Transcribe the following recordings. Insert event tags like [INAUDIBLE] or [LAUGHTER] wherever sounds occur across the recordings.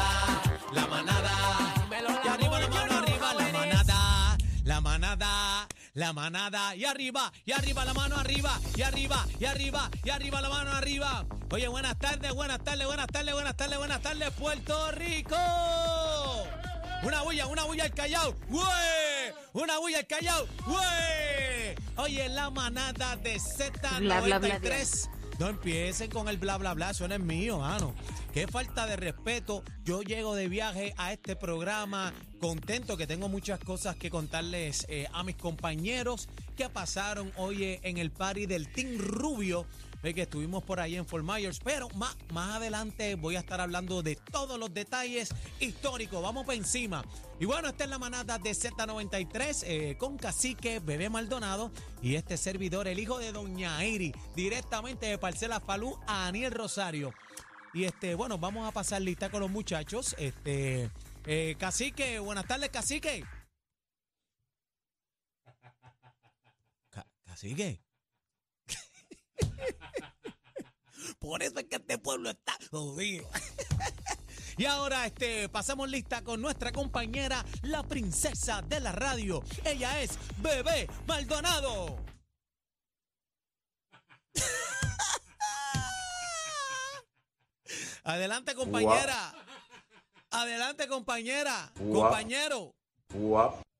Manada, la manada, y arriba la mano arriba, la manada, la manada. La manada y arriba, y arriba la mano arriba, y arriba, y arriba, y arriba la mano arriba. Oye, buenas tardes, buenas tardes, buenas tardes, buenas tardes, buenas tardes, Puerto Rico. Una bulla, una bulla al Callao, ¡Güey! Una bulla al Callao, ¡Güey! Oye, la manada de Bla, bla, bla, Z93. No empiecen con el bla, bla, bla, no es mío, mano. Qué falta de respeto. Yo llego de viaje a este programa contento que tengo muchas cosas que contarles eh, a mis compañeros que pasaron hoy en el party del Team Rubio. Ve que estuvimos por ahí en Fort Myers, pero más, más adelante voy a estar hablando de todos los detalles históricos. Vamos para encima. Y bueno, esta es la manada de Z93 eh, con Cacique, Bebé Maldonado y este servidor, el hijo de Doña Iri, directamente de Parcela Falú a Aniel Rosario. Y este, bueno, vamos a pasar lista con los muchachos. Este, eh, Cacique, buenas tardes, Cacique. Ca- cacique. [LAUGHS] Por eso es que este pueblo está jodido. [LAUGHS] Y ahora este, pasamos lista con nuestra compañera, la princesa de la radio. Ella es Bebé Maldonado. Adelante, compañera. Adelante, compañera. Compañero.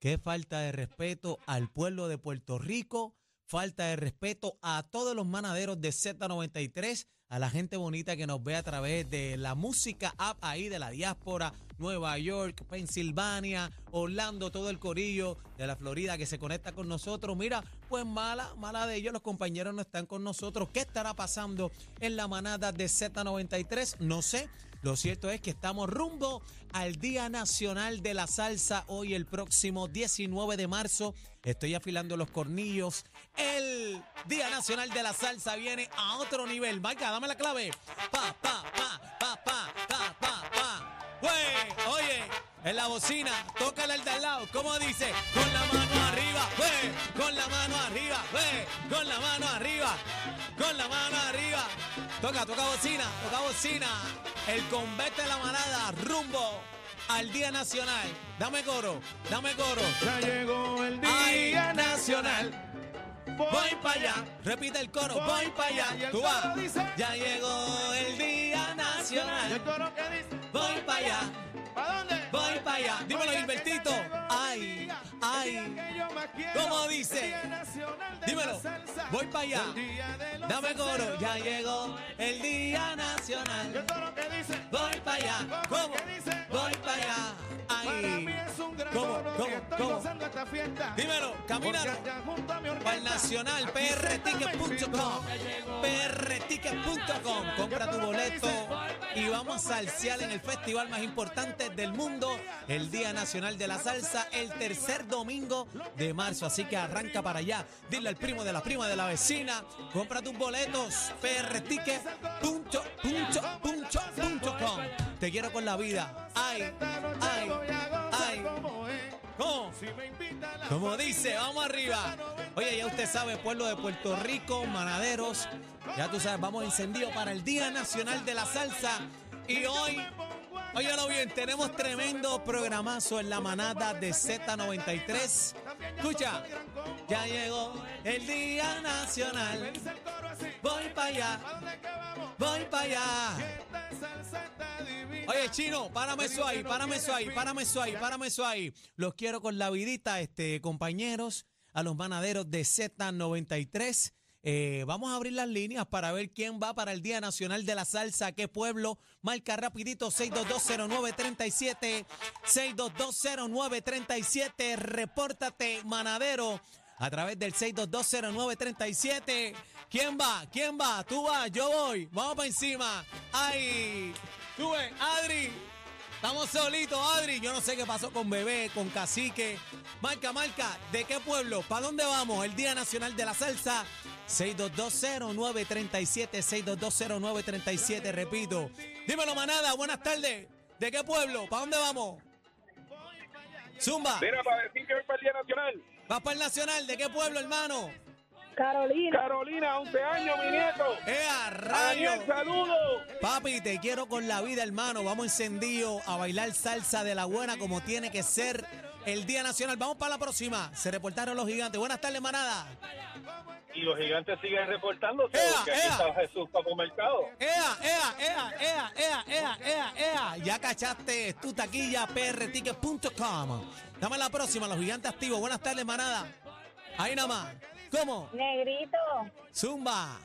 Qué falta de respeto al pueblo de Puerto Rico, falta de respeto a todos los manaderos de Z93, a la gente bonita que nos ve a través de la música app ahí de la diáspora, Nueva York, Pensilvania, Orlando, todo el corillo de la Florida que se conecta con nosotros. Mira, pues mala, mala de ellos, los compañeros no están con nosotros. ¿Qué estará pasando en la manada de Z93? No sé. Lo cierto es que estamos rumbo al Día Nacional de la Salsa hoy el próximo 19 de marzo. Estoy afilando los cornillos. El Día Nacional de la Salsa viene a otro nivel. Marca, dame la clave. Pa, pa, pa, pa, pa, pa, pa, pa. Güey, oye, en la bocina, tócala el de al lado. ¿Cómo dice? Con la mano arriba, güey. Con la mano arriba, güey. Con la mano arriba. Con la mano arriba. Toca, toca bocina, toca bocina. El convete de la manada rumbo al Día Nacional. Dame coro, dame coro. Ya llegó el día Ay, nacional. Voy para allá. Repite el coro, voy para allá. Tú vas. dice- Ya llegó el Día ¿Y el Nacional. coro qué dice? Voy para allá. ¿Para dónde? Voy para allá. Dímelo, que Gilbertito. Ay, ay. que. ¿Cómo dice? Nacional Dímelo. Voy para allá. Dame coro. Ya llegó el Día ¿Y el Nacional. coro qué dice? Voy para allá. ¿Cómo? ¿Cómo? estoy ¿Cómo? gozando esta fiesta. Dímelo, orquesta, Para el Nacional, prticket.com. prticket.com. Compra tu boleto y vamos a salsear en el festival más importante del mundo, el Día Nacional de la Salsa, el tercer domingo de marzo. Así que arranca para allá. Dile al primo de la prima de la vecina. Compra tus boletos. prticket.com. Te quiero con la vida. Ay, ay, ay. ¿Cómo? Como dice, vamos arriba. Oye, ya usted sabe, pueblo de Puerto Rico, manaderos. Ya tú sabes, vamos encendido para el Día Nacional de la Salsa. Y hoy, óyalo bien, tenemos tremendo programazo en la manada de Z93. Escucha, ya llegó el Día Nacional. Voy para allá, voy para allá. Oye, chino, párame eso ahí, párame eso ahí, párame eso ahí, párame eso ahí. Los quiero con la vidita, este, compañeros, a los manaderos de Z93. Eh, vamos a abrir las líneas para ver quién va para el Día Nacional de la Salsa, qué pueblo. Marca rapidito 6220937, 6220937. Repórtate, manadero, a través del 6220937. ¿Quién va? ¿Quién va? Tú vas, yo voy. Vamos para encima. ¡Ay! Tú ves, Adri. Estamos solitos, Adri. Yo no sé qué pasó con Bebé, con Cacique. Marca, marca. ¿De qué pueblo? ¿Para dónde vamos? El Día Nacional de la Salsa. 6220937, 6220937, repito. Dímelo, manada. Buenas tardes. ¿De qué pueblo? ¿Para dónde vamos? Zumba. Mira, para decir que voy para el Día Nacional. ¿Vas para el Nacional? ¿De qué pueblo, hermano? Carolina. Carolina, 11 años, mi nieto. ¡Eh, a rayo! Daniel, saludos. Papi, te quiero con la vida, hermano. Vamos encendido a bailar salsa de la buena como tiene que ser el Día Nacional. Vamos para la próxima. Se reportaron los gigantes. Buenas tardes, manada. Y los gigantes siguen reportándose. ¡Ea, porque aquí ea! está Jesús Papo Mercado. ¡Ea, ea, ea, ea, ea, ea, ea, ea! Ya cachaste tu taquilla prticket.com. Dame la próxima, los gigantes activos. Buenas tardes, manada. Ahí nada más. ¿Cómo? Negrito, Zumba.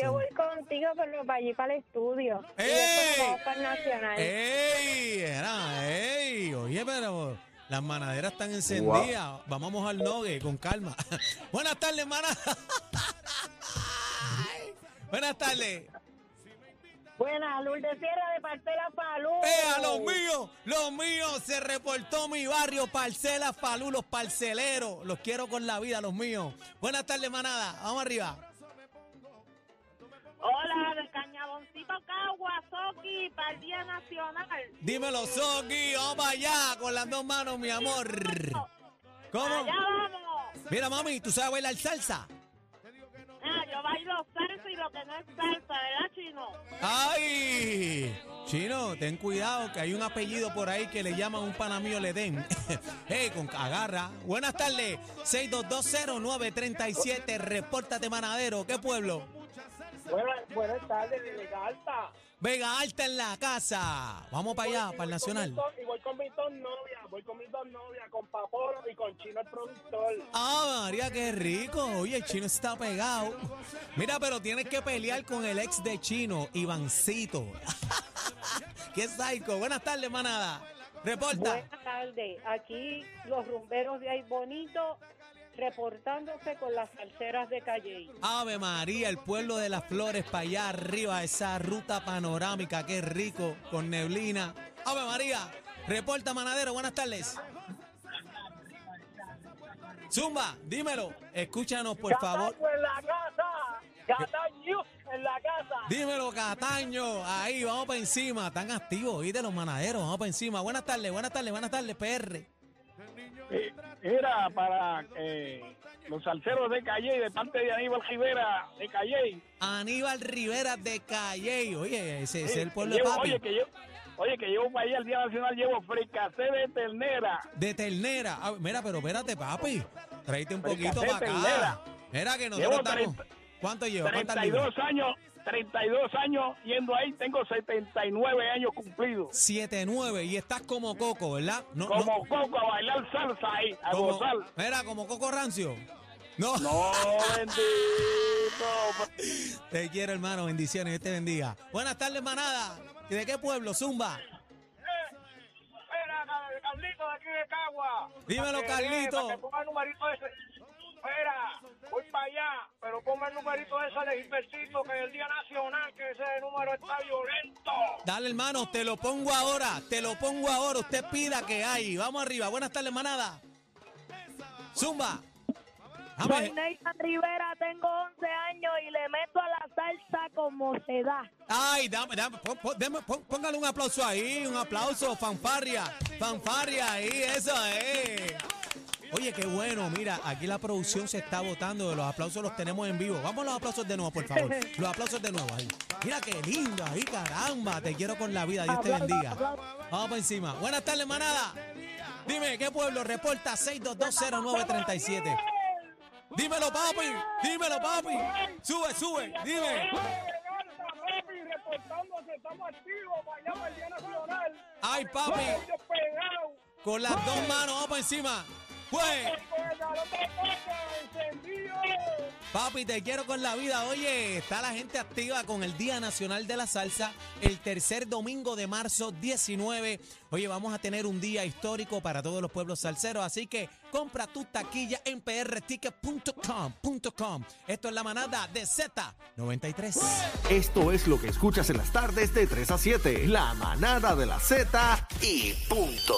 yo voy contigo, pero para allí para el estudio. Y ¡Ey! después vamos para el Nacional. ¡Ey! Era, ¡Ey! Oye, pero las manaderas están encendidas. Vamos a mojar nogue con calma. [LAUGHS] Buenas tardes, manada. [LAUGHS] Buenas tardes. Buena, Lourdes Sierra de Parcela Palú. ¡Eh, a los míos! ¡Los míos! Se reportó mi barrio, Parcela Falú, los parceleros. Los quiero con la vida, los míos. Buenas tardes, manada. Vamos arriba. Hola, de Cañaboncito Cagua, Soki, para el Día Nacional. Dímelo, Soki. Vamos para allá con las dos manos, mi amor. ¿Cómo? Allá vamos. Mira, mami, ¿tú sabes bailar salsa? Ah, yo bailo salsa y lo que no es salsa, ¿verdad, ¡Ay! Chino, ten cuidado que hay un apellido por ahí que le llaman un panamío le den. [LAUGHS] ¡Hey, con agarra! Buenas tardes, 6220937, repórtate manadero, ¿qué pueblo? Buenas, buenas tardes, de Vega Alta. Vega Alta en la casa. Vamos para allá, para el Nacional. Y voy con mis dos novias, voy con mis dos novias, con Paporo y con Chino el productor. Ah, María, qué rico. Oye, el chino está pegado. Mira, pero tienes que pelear con el ex de chino, Ivancito. [LAUGHS] qué psycho. Buenas tardes, manada. Reporta. Buenas tardes. Aquí los rumberos de ahí bonito reportándose con las salseras de Calle. Ave María, el pueblo de las flores para allá arriba, esa ruta panorámica, qué rico, con neblina. Ave María, reporta Manadero, buenas tardes. Zumba, dímelo, escúchanos por favor. Cataño en la casa. Cataño en la casa. Dímelo, Cataño, ahí, vamos para encima, están activos, de los manaderos, vamos para encima. Buenas tardes, buenas tardes, buenas tardes, PR. Eh, Era para eh, los salseros de Calle, de parte de Aníbal Rivera de Calle. Aníbal Rivera de Calle, oye, ese, es el pueblo de Llevo- papi. Oye, que yo, oye, que llevo para allá el Día Nacional, llevo fricacé de ternera. De ternera. Ah, mira, pero espérate, papi. Tráete un Fricasé poquito para ternera. acá. Mira que nosotros Llevo estamos. 30 ¿Cuánto lleva? ¿Cuántas libras? 32 años, 32 años yendo ahí, tengo 79 años cumplidos. 7-9 y estás como Coco, ¿verdad? No, Como Coco a bailar salsa ahí, a como, gozar. Mira, como Coco Rancio. No. No, bendito. [LAUGHS] Te quiero, hermano. Bendiciones. Dios te bendiga. Buenas tardes, manada. ¿Y de qué pueblo? Zumba. Espera, Carlito de aquí de Cagua. Dímelo, Carlito. Espera, voy para allá, pero ponga el numerito ese de Gilbertito, que es el Día Nacional, que ese número está violento. Dale, hermano. Te lo pongo ahora. Te lo pongo ahora. Usted pida que hay. Vamos arriba. Buenas tardes, manada. Zumba. Soy. Nathan Rivera, tengo 11 años y le meto a la salsa como se da. Ay, dame, dame, pon- pon- deme- pon- póngale un aplauso ahí, un aplauso, fanfarria, fanfarria ahí, eso es. Oye, qué bueno, mira, aquí la producción se está votando, los aplausos los tenemos en vivo. Vamos a los aplausos de nuevo, por favor. [LAUGHS] Los aplausos de nuevo ahí. Mira qué lindo ahí, caramba, te quiero con la vida, Dios te bendiga. Vamos para encima. Buenas tardes, manada. Dime, ¿qué pueblo? Reporta 6220937. Dímelo, papi, dímelo, papi. Sube, sube, dime. Estamos activos el Día Nacional. Ay, papi. Con las dos manos, vamos para encima. Pues, papi, te quiero con la vida. Oye, está la gente activa con el Día Nacional de la Salsa, el tercer domingo de marzo 19. Oye, vamos a tener un día histórico para todos los pueblos salseros, así que compra tu taquilla en prticket.com.com. Esto es la manada de Z93. Esto es lo que escuchas en las tardes de 3 a 7. La manada de la Z y punto.